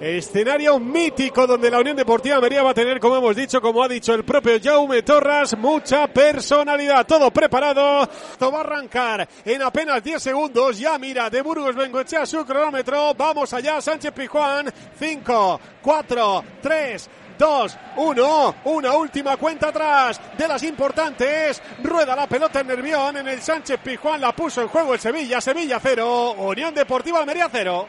Escenario mítico donde la Unión Deportiva Almería va a tener, como hemos dicho, como ha dicho el propio Jaume Torras, mucha personalidad. Todo preparado. Esto va a arrancar en apenas 10 segundos. Ya mira, de Burgos Bengoechea su cronómetro. Vamos allá, Sánchez Pijuán. 5, 4, 3, 2, 1, una última cuenta atrás de las importantes. Rueda la pelota en Nervión en el Sánchez Pijuán, la puso en juego el Sevilla, Sevilla 0, Unión Deportiva Almería 0.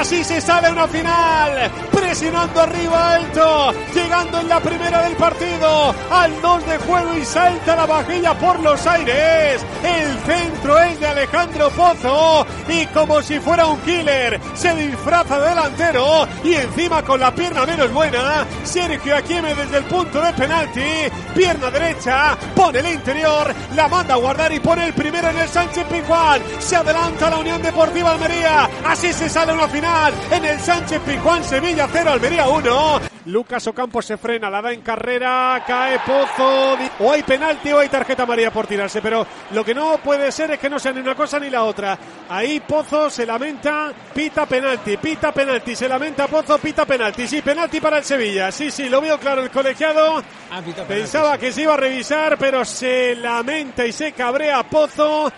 Así se sale una final. Presionando arriba alto. Llegando en la primera del partido. Al 2 de juego y salta la vajilla por los aires. El centro es de Alejandro Pozo. Y como si fuera un killer. Se disfraza delantero. Y encima con la pierna menos buena. Sergio Aquieme desde el punto de penalti. Pierna derecha. Pone el interior. La manda a guardar y pone el primero en el Sánchez Pizjuán. Se adelanta la Unión Deportiva Almería. Así se sale una final en el Sánchez Pizjuán Sevilla 0 Almería 1. Lucas Ocampo se frena, la da en carrera, cae Pozo. O hay penalti o hay tarjeta amarilla por tirarse, pero lo que no puede ser es que no sea ni una cosa ni la otra. Ahí Pozo se lamenta, pita penalti, pita penalti, se lamenta Pozo, pita penalti. Sí, penalti para el Sevilla. Sí, sí, lo veo claro el colegiado. Ah, penalti, Pensaba sí. que se iba a revisar, pero se lamenta y se cabrea Pozo.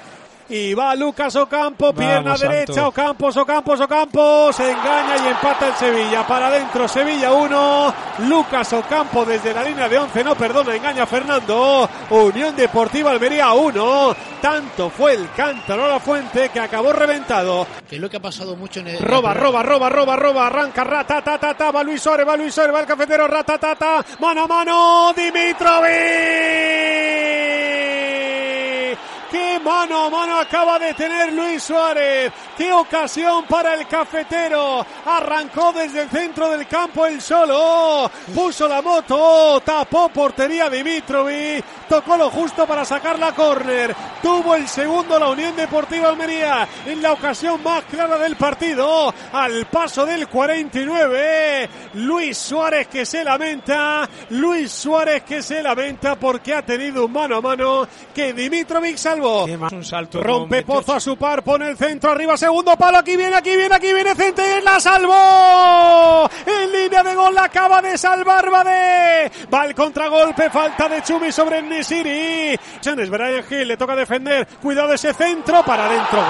Y va Lucas Ocampo, pierna Vamos, derecha. Ocampos, Ocampos, Ocampos, se engaña y empata el Sevilla. Para adentro, Sevilla 1, Lucas Ocampo desde la línea de 11, no perdona, engaña a Fernando. Unión Deportiva Almería 1, tanto fue el cántaro a la fuente que acabó reventado. Que es lo que ha pasado mucho en el. Roba, roba, roba, roba, roba, arranca, rata, ta, ta, ta, va Luis Suárez, va Luis Suárez, va el cafetero, rata, ta, ta, mano a mano, Dimitrovic. ¡Qué mano a mano acaba de tener Luis Suárez! ¡Qué ocasión para el cafetero! Arrancó desde el centro del campo el solo. Puso la moto, tapó portería Dimitrovic. Tocó lo justo para sacar la córner. Tuvo el segundo la Unión Deportiva Almería en la ocasión más clara del partido. Al paso del 49. Luis Suárez que se lamenta. Luis Suárez que se lamenta porque ha tenido un mano a mano que Dimitrovic salvó. Un salto. Rompe Pozo a su par, pone el centro arriba, segundo palo, aquí viene, aquí viene, aquí viene Centeno, la salvó. En línea de gol la acaba de salvar Badé. Va el contragolpe, falta de Chumi sobre el Nisiri. Chanes, Brian Hill le toca defender, cuidado ese centro, para adentro.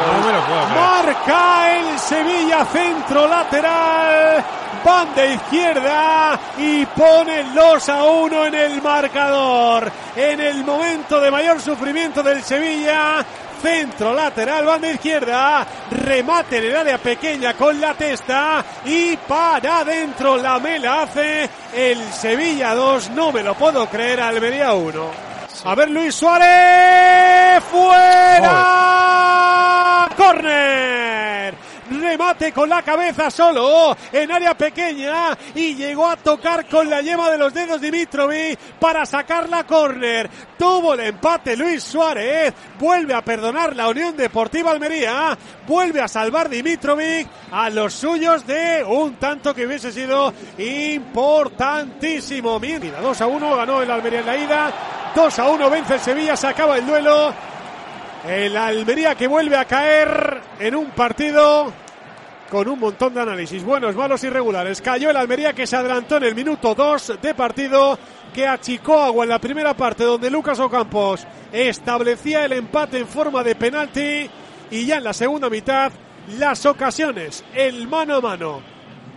Marca el Sevilla centro lateral. Banda izquierda y pone 2 a 1 en el marcador. En el momento de mayor sufrimiento del Sevilla. Centro lateral, banda izquierda. Remate en el área pequeña con la testa. Y para adentro la mela hace el Sevilla 2. No me lo puedo creer, Almería 1. A ver, Luis Suárez. ¡Fuera! ¡Corner! Remate con la cabeza solo en área pequeña y llegó a tocar con la yema de los dedos Dimitrovic para sacar la córner. Tuvo el empate Luis Suárez, vuelve a perdonar la Unión Deportiva Almería, vuelve a salvar Dimitrovic a los suyos de un tanto que hubiese sido importantísimo. Mira, 2 a 1 ganó el Almería en la ida, 2 a 1 vence el Sevilla, se acaba el duelo. El Almería que vuelve a caer en un partido con un montón de análisis, buenos, malos y regulares. Cayó el Almería que se adelantó en el minuto 2 de partido, que achicó agua en la primera parte donde Lucas Ocampos establecía el empate en forma de penalti y ya en la segunda mitad las ocasiones, el mano a mano,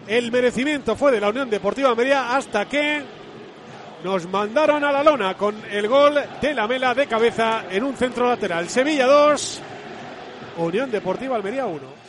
el merecimiento fue de la Unión Deportiva Almería hasta que nos mandaron a la lona con el gol de la Mela de cabeza en un centro lateral. Sevilla 2, Unión Deportiva Almería 1.